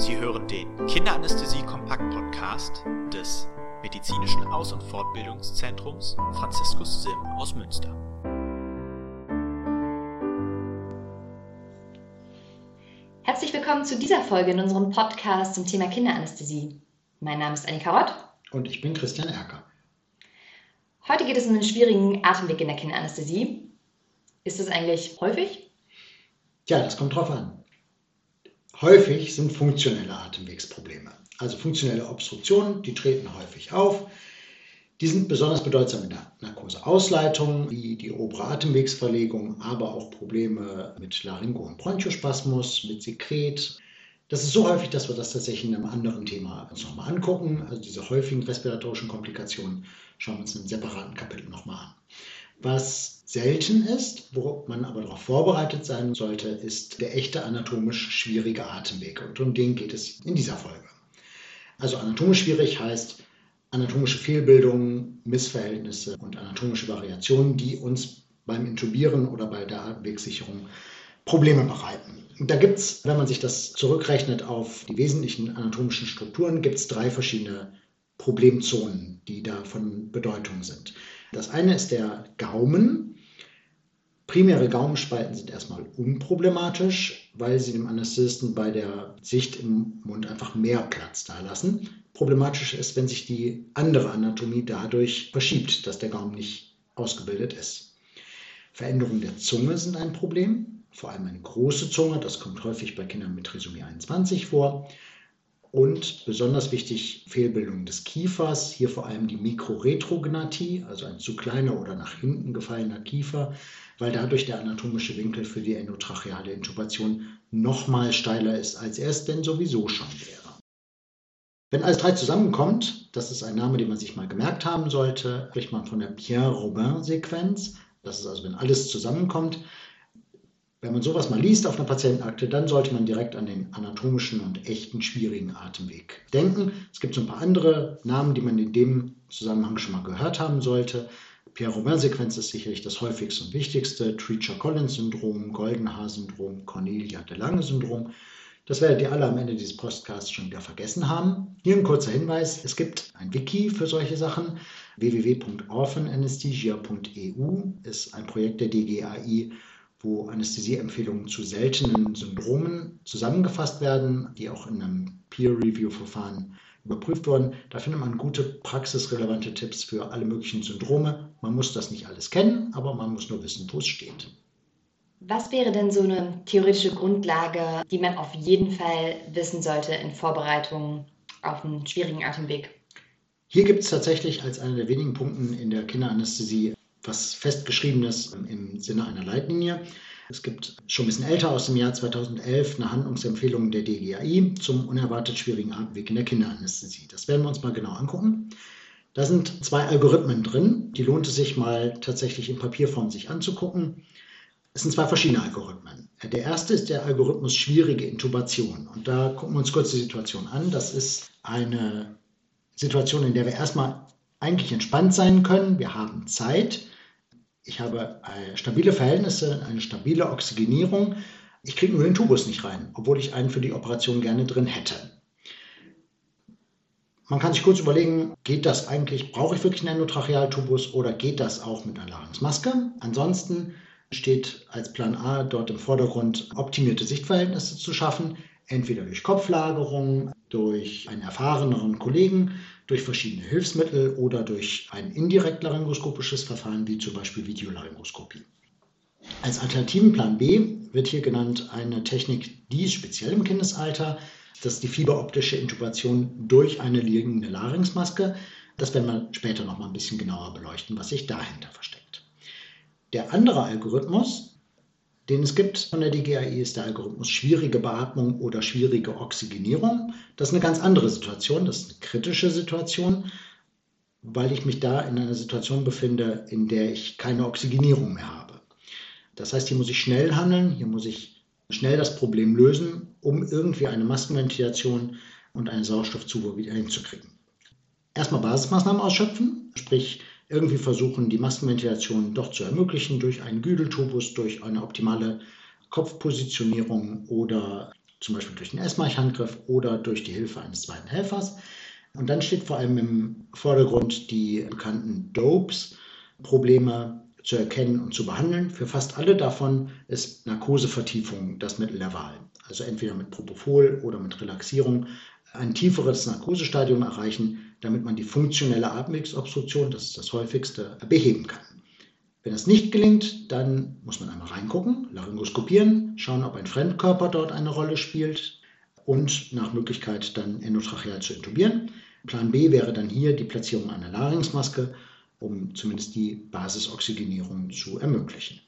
Sie hören den Kinderanästhesie-Kompakt-Podcast des Medizinischen Aus- und Fortbildungszentrums Franziskus Sim aus Münster. Herzlich willkommen zu dieser Folge in unserem Podcast zum Thema Kinderanästhesie. Mein Name ist Annika Rott. Und ich bin Christian Erker. Heute geht es um den schwierigen Atemweg in der Kinderanästhesie. Ist das eigentlich häufig? Ja, das kommt drauf an. Häufig sind funktionelle Atemwegsprobleme, also funktionelle Obstruktionen, die treten häufig auf. Die sind besonders bedeutsam in der Narkoseausleitung, wie die obere Atemwegsverlegung, aber auch Probleme mit Laryngo- und Bronchospasmus, mit Sekret. Das ist so häufig, dass wir das tatsächlich in einem anderen Thema uns nochmal angucken. Also diese häufigen respiratorischen Komplikationen schauen wir uns in einem separaten Kapitel nochmal an. Was selten ist, worauf man aber darauf vorbereitet sein sollte, ist der echte anatomisch schwierige Atemweg. Und um den geht es in dieser Folge. Also anatomisch schwierig heißt anatomische Fehlbildungen, Missverhältnisse und anatomische Variationen, die uns beim Intubieren oder bei der Atemwegssicherung Probleme bereiten. Da gibt es, wenn man sich das zurückrechnet auf die wesentlichen anatomischen Strukturen, gibt es drei verschiedene Problemzonen, die da von Bedeutung sind. Das eine ist der Gaumen. Primäre Gaumenspalten sind erstmal unproblematisch, weil sie dem Anästhesisten bei der Sicht im Mund einfach mehr Platz da lassen. Problematisch ist, wenn sich die andere Anatomie dadurch verschiebt, dass der Gaumen nicht ausgebildet ist. Veränderungen der Zunge sind ein Problem, vor allem eine große Zunge, das kommt häufig bei Kindern mit Trisomie 21 vor. Und besonders wichtig, Fehlbildung des Kiefers, hier vor allem die Mikroretrognathie, also ein zu kleiner oder nach hinten gefallener Kiefer, weil dadurch der anatomische Winkel für die endotracheale Intubation nochmal steiler ist, als er es denn sowieso schon wäre. Wenn alles drei zusammenkommt, das ist ein Name, den man sich mal gemerkt haben sollte, spricht man von der Pierre-Robin-Sequenz. Das ist also, wenn alles zusammenkommt, wenn man sowas mal liest auf einer Patientenakte, dann sollte man direkt an den anatomischen und echten schwierigen Atemweg denken. Es gibt so ein paar andere Namen, die man in dem Zusammenhang schon mal gehört haben sollte. Pierre-Robin-Sequenz ist sicherlich das häufigste und wichtigste. Treacher-Collins-Syndrom, Goldenhaar-Syndrom, Cornelia-de-Lange-Syndrom. Das werdet ihr alle am Ende dieses Podcasts schon wieder vergessen haben. Hier ein kurzer Hinweis: Es gibt ein Wiki für solche Sachen. www.orphananesthesia.eu ist ein Projekt der DGAI wo Anästhesieempfehlungen zu seltenen Syndromen zusammengefasst werden, die auch in einem Peer-Review-Verfahren überprüft wurden. Da findet man gute praxisrelevante Tipps für alle möglichen Syndrome. Man muss das nicht alles kennen, aber man muss nur wissen, wo es steht. Was wäre denn so eine theoretische Grundlage, die man auf jeden Fall wissen sollte in Vorbereitung auf einen schwierigen Atemweg? Hier gibt es tatsächlich als einer der wenigen Punkte in der Kinderanästhesie was festgeschriebenes im Sinne einer Leitlinie. Es gibt schon ein bisschen älter aus dem Jahr 2011 eine Handlungsempfehlung der DGAI zum unerwartet schwierigen Atemweg in der Kinderanästhesie. Das werden wir uns mal genau angucken. Da sind zwei Algorithmen drin, die lohnt es sich mal tatsächlich in Papierform sich anzugucken. Es sind zwei verschiedene Algorithmen. Der erste ist der Algorithmus schwierige Intubation. Und da gucken wir uns kurz die Situation an. Das ist eine Situation, in der wir erstmal eigentlich entspannt sein können. Wir haben Zeit. Ich habe äh, stabile Verhältnisse, eine stabile Oxygenierung. Ich kriege nur den Tubus nicht rein, obwohl ich einen für die Operation gerne drin hätte. Man kann sich kurz überlegen, geht das eigentlich, brauche ich wirklich einen Endotrachealtubus oder geht das auch mit einer Larynxmaske? Ansonsten steht als Plan A dort im Vordergrund, optimierte Sichtverhältnisse zu schaffen, entweder durch Kopflagerung, durch einen erfahreneren Kollegen, durch verschiedene Hilfsmittel oder durch ein indirekt laryngoskopisches Verfahren wie zum Beispiel Videolaryngoskopie. Als alternativen Plan B wird hier genannt eine Technik, die speziell im Kindesalter, das ist die fieberoptische Intubation durch eine liegende Larynxmaske. Das werden wir später noch mal ein bisschen genauer beleuchten, was sich dahinter versteckt. Der andere Algorithmus den es gibt von der DGAI, ist der Algorithmus schwierige Beatmung oder schwierige Oxygenierung. Das ist eine ganz andere Situation, das ist eine kritische Situation, weil ich mich da in einer Situation befinde, in der ich keine Oxygenierung mehr habe. Das heißt, hier muss ich schnell handeln, hier muss ich schnell das Problem lösen, um irgendwie eine Maskenventilation und eine Sauerstoffzufuhr wieder hinzukriegen. Erstmal Basismaßnahmen ausschöpfen, sprich irgendwie versuchen, die Maskenventilation doch zu ermöglichen durch einen Güdeltubus, durch eine optimale Kopfpositionierung oder zum Beispiel durch den Essmach-Handgriff oder durch die Hilfe eines zweiten Helfers. Und dann steht vor allem im Vordergrund die bekannten Dopes, Probleme zu erkennen und zu behandeln. Für fast alle davon ist Narkosevertiefung das Mittel der Wahl. Also entweder mit Propofol oder mit Relaxierung ein tieferes Narkosestadium erreichen, damit man die funktionelle Atemwegsobstruktion, das ist das häufigste, beheben kann. Wenn das nicht gelingt, dann muss man einmal reingucken, laryngoskopieren, schauen, ob ein Fremdkörper dort eine Rolle spielt und nach Möglichkeit dann endotracheal zu intubieren. Plan B wäre dann hier die Platzierung einer Larynxmaske, um zumindest die Basisoxygenierung zu ermöglichen.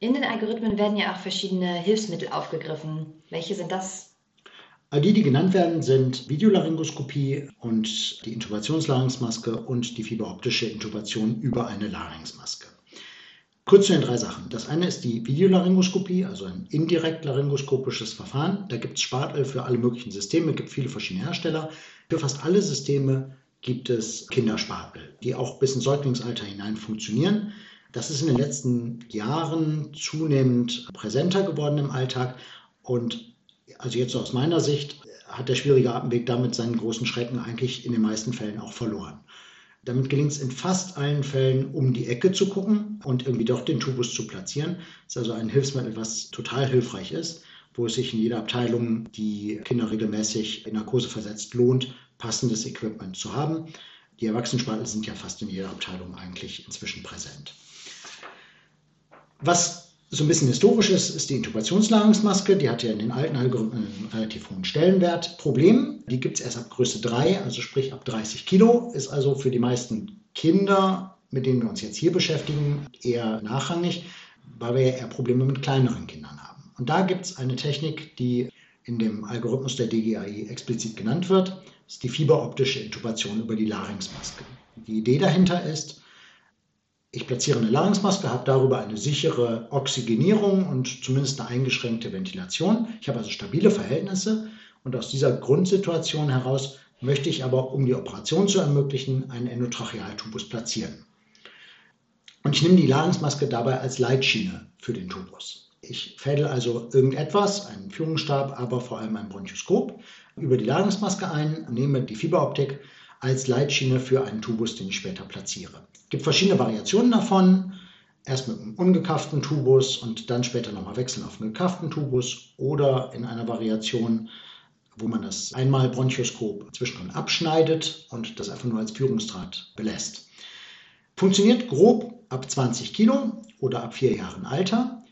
In den Algorithmen werden ja auch verschiedene Hilfsmittel aufgegriffen. Welche sind das? Die, die genannt werden, sind Videolaryngoskopie und die Intubationslarynxmaske und die fieberoptische Intubation über eine Larynxmaske. Kurz zu den drei Sachen. Das eine ist die Videolaryngoskopie, also ein indirekt laryngoskopisches Verfahren. Da gibt es Spatel für alle möglichen Systeme, gibt viele verschiedene Hersteller. Für fast alle Systeme gibt es Kinderspatel, die auch bis ins Säuglingsalter hinein funktionieren. Das ist in den letzten Jahren zunehmend präsenter geworden im Alltag und also jetzt aus meiner Sicht, hat der schwierige Atemweg damit seinen großen Schrecken eigentlich in den meisten Fällen auch verloren. Damit gelingt es in fast allen Fällen, um die Ecke zu gucken und irgendwie doch den Tubus zu platzieren. Das ist also ein Hilfsmittel, was total hilfreich ist, wo es sich in jeder Abteilung, die Kinder regelmäßig in Narkose versetzt, lohnt, passendes Equipment zu haben. Die Erwachsenenspatel sind ja fast in jeder Abteilung eigentlich inzwischen präsent. Was so ein bisschen historisch ist, ist die Intubationsnahrungsmaske. Die hat ja in den alten Algorithmen einen relativ hohen Stellenwert. Problem, die gibt es erst ab Größe 3, also sprich ab 30 Kilo, ist also für die meisten Kinder, mit denen wir uns jetzt hier beschäftigen, eher nachrangig, weil wir ja eher Probleme mit kleineren Kindern haben. Und da gibt es eine Technik, die in dem Algorithmus der DGAI explizit genannt wird. Das ist die fieberoptische Intubation über die Larynxmaske. Die Idee dahinter ist, ich platziere eine Larynxmaske, habe darüber eine sichere Oxygenierung und zumindest eine eingeschränkte Ventilation. Ich habe also stabile Verhältnisse und aus dieser Grundsituation heraus möchte ich aber, um die Operation zu ermöglichen, einen Endotrachealtubus platzieren. Und ich nehme die Larynxmaske dabei als Leitschiene für den Tubus. Ich fädel also irgendetwas, einen Führungsstab, aber vor allem ein Bronchoskop, über die Larynxmaske ein, nehme die Fieberoptik als Leitschiene für einen Tubus, den ich später platziere. Es gibt verschiedene Variationen davon. Erst mit einem ungekafften Tubus und dann später nochmal wechseln auf einen gekafften Tubus oder in einer Variation, wo man das einmal Bronchoskop zwischendrin abschneidet und das einfach nur als Führungsdraht belässt. Funktioniert grob ab 20 Kilo oder ab vier Jahren Alter.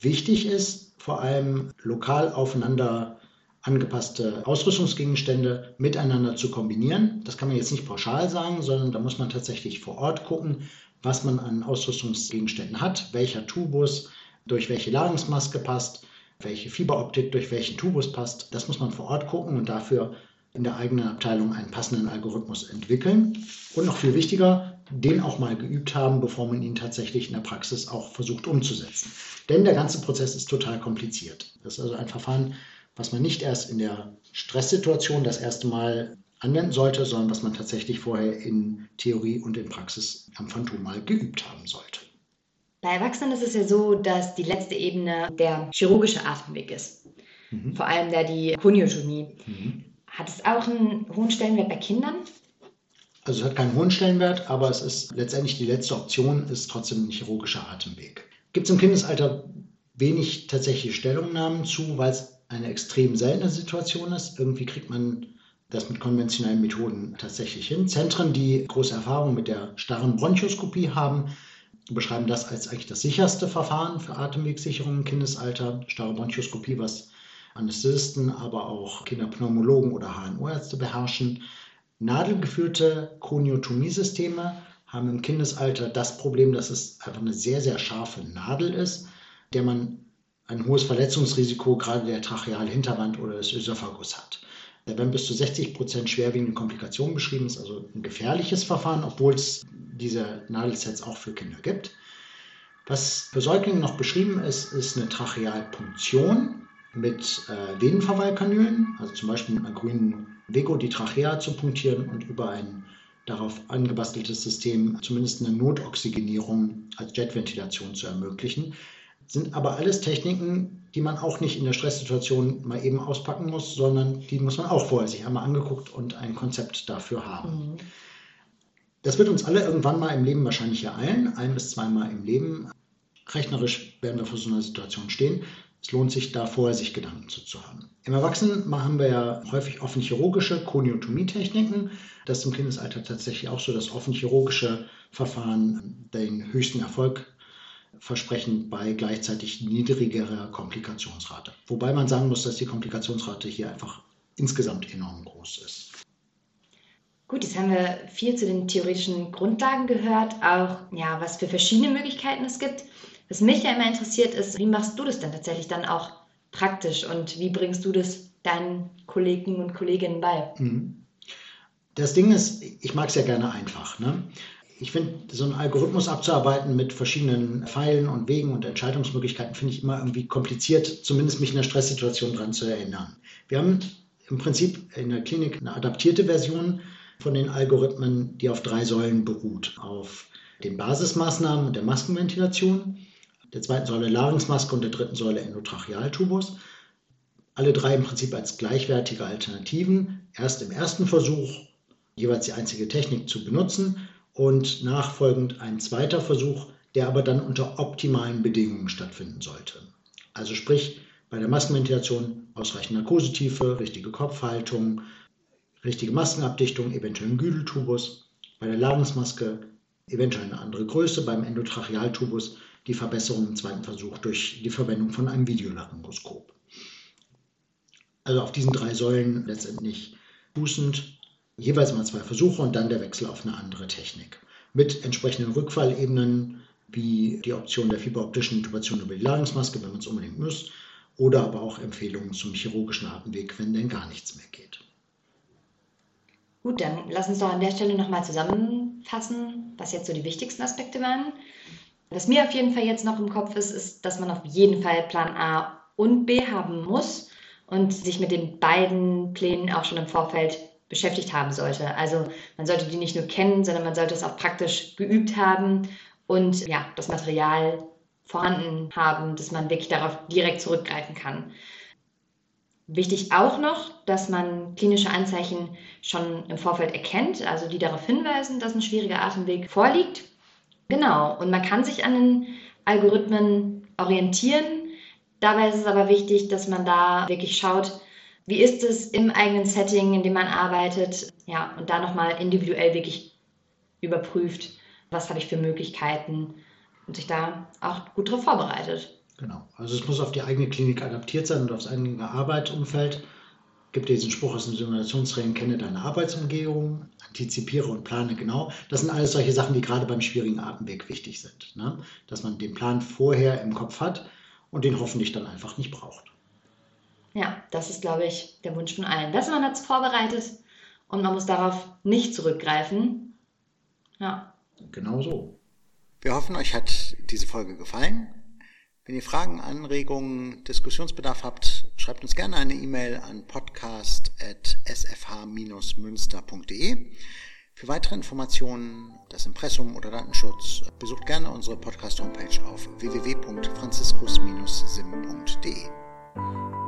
Wichtig ist vor allem lokal aufeinander angepasste Ausrüstungsgegenstände miteinander zu kombinieren. Das kann man jetzt nicht pauschal sagen, sondern da muss man tatsächlich vor Ort gucken, was man an Ausrüstungsgegenständen hat, welcher Tubus durch welche Ladungsmaske passt, welche Fieberoptik durch welchen Tubus passt. Das muss man vor Ort gucken und dafür in der eigenen Abteilung einen passenden Algorithmus entwickeln. Und noch viel wichtiger, den auch mal geübt haben, bevor man ihn tatsächlich in der Praxis auch versucht umzusetzen. Denn der ganze Prozess ist total kompliziert. Das ist also ein Verfahren, was man nicht erst in der Stresssituation das erste Mal anwenden sollte, sondern was man tatsächlich vorher in Theorie und in Praxis am Phantom mal geübt haben sollte. Bei Erwachsenen ist es ja so, dass die letzte Ebene der chirurgische Atemweg ist. Mhm. Vor allem da die Koniotomie. Mhm. Hat es auch einen hohen Stellenwert bei Kindern? Also es hat keinen hohen Stellenwert, aber es ist letztendlich die letzte Option, ist trotzdem ein chirurgischer Atemweg. Gibt es im Kindesalter wenig tatsächliche Stellungnahmen zu, weil es eine extrem seltene Situation ist. Irgendwie kriegt man das mit konventionellen Methoden tatsächlich hin. Zentren, die große Erfahrung mit der starren Bronchoskopie haben, beschreiben das als eigentlich das sicherste Verfahren für Atemwegssicherung im Kindesalter. Starre Bronchoskopie, was Anästhesisten, aber auch Kinderpneumologen oder HNO-Ärzte beherrschen. Nadelgeführte Kroniotomie-Systeme haben im Kindesalter das Problem, dass es einfach eine sehr, sehr scharfe Nadel ist, der man ein hohes Verletzungsrisiko gerade der Trachealhinterwand oder des Ösophagus hat. Werden bis zu 60 Prozent schwerwiegende Komplikationen beschrieben. Ist also ein gefährliches Verfahren, obwohl es diese Nadelsets auch für Kinder gibt. Was für Säuglinge noch beschrieben ist, ist eine Trachealpunktion mit äh, Venenverweilkanülen, also zum Beispiel mit einer grünen Vego die Trachea zu punktieren und über ein darauf angebasteltes System zumindest eine Notoxygenierung als Jetventilation zu ermöglichen. Sind aber alles Techniken, die man auch nicht in der Stresssituation mal eben auspacken muss, sondern die muss man auch vorher sich einmal angeguckt und ein Konzept dafür haben. Mhm. Das wird uns alle irgendwann mal im Leben wahrscheinlich ereilen, ein bis zweimal im Leben. Rechnerisch werden wir vor so einer Situation stehen. Es lohnt sich da vorher, sich Gedanken zu, zu haben. Im Erwachsenen haben wir ja häufig offen chirurgische Koniotomie-Techniken. Das ist im Kindesalter tatsächlich auch so, dass offen chirurgische Verfahren den höchsten Erfolg versprechen bei gleichzeitig niedrigerer Komplikationsrate. Wobei man sagen muss, dass die Komplikationsrate hier einfach insgesamt enorm groß ist. Gut, jetzt haben wir viel zu den theoretischen Grundlagen gehört, auch ja, was für verschiedene Möglichkeiten es gibt. Was mich ja immer interessiert ist, wie machst du das denn tatsächlich dann auch praktisch und wie bringst du das deinen Kollegen und Kolleginnen bei? Mhm. Das Ding ist, ich mag es ja gerne einfach. Ne? Ich finde, so einen Algorithmus abzuarbeiten mit verschiedenen Pfeilen und Wegen und Entscheidungsmöglichkeiten finde ich immer irgendwie kompliziert, zumindest mich in einer Stresssituation daran zu erinnern. Wir haben im Prinzip in der Klinik eine adaptierte Version von den Algorithmen, die auf drei Säulen beruht. Auf den Basismaßnahmen und der Maskenventilation, der zweiten Säule Larynxmaske und der dritten Säule Endotrachealtubus. Alle drei im Prinzip als gleichwertige Alternativen. Erst im ersten Versuch jeweils die einzige Technik zu benutzen und nachfolgend ein zweiter Versuch, der aber dann unter optimalen Bedingungen stattfinden sollte. Also sprich bei der Maskenventilation ausreichend Narkosetiefe, richtige Kopfhaltung, richtige Maskenabdichtung, eventuell ein Güdeltubus, bei der Larynxmaske eventuell eine andere Größe, beim Endotrachealtubus die Verbesserung im zweiten Versuch durch die Verwendung von einem Videolaryngoskop. Also auf diesen drei Säulen letztendlich fußend jeweils mal zwei Versuche und dann der Wechsel auf eine andere Technik. Mit entsprechenden Rückfallebenen wie die Option der fieberoptischen Intubation über die Larynxmaske, wenn man es unbedingt muss, oder aber auch Empfehlungen zum chirurgischen Atemweg, wenn denn gar nichts mehr geht. Gut, dann lass uns doch an der Stelle nochmal zusammenfassen, was jetzt so die wichtigsten Aspekte waren. Was mir auf jeden Fall jetzt noch im Kopf ist, ist, dass man auf jeden Fall Plan A und B haben muss und sich mit den beiden Plänen auch schon im Vorfeld beschäftigt haben sollte. Also man sollte die nicht nur kennen, sondern man sollte es auch praktisch geübt haben und ja, das Material vorhanden haben, dass man wirklich darauf direkt zurückgreifen kann. Wichtig auch noch, dass man klinische Anzeichen schon im Vorfeld erkennt, also die darauf hinweisen, dass ein schwieriger Atemweg vorliegt Genau, und man kann sich an den Algorithmen orientieren. Dabei ist es aber wichtig, dass man da wirklich schaut, wie ist es im eigenen Setting, in dem man arbeitet, ja, und da nochmal individuell wirklich überprüft, was habe ich für Möglichkeiten und sich da auch gut darauf vorbereitet. Genau, also es muss auf die eigene Klinik adaptiert sein und aufs eigene Arbeitsumfeld gibt diesen Spruch aus dem Simulationstraining, kenne deine Arbeitsumgebung, antizipiere und plane genau. Das sind alles solche Sachen, die gerade beim schwierigen Atemweg wichtig sind. Ne? Dass man den Plan vorher im Kopf hat und den hoffentlich dann einfach nicht braucht. Ja, das ist, glaube ich, der Wunsch von allen. Dass man hat es vorbereitet und man muss darauf nicht zurückgreifen. Ja. Genau so. Wir hoffen, euch hat diese Folge gefallen. Wenn ihr Fragen, Anregungen, Diskussionsbedarf habt, schreibt uns gerne eine E-Mail an podcast.sfh-münster.de. Für weitere Informationen, das Impressum oder Datenschutz, besucht gerne unsere Podcast-Homepage auf www.franziskus-sim.de.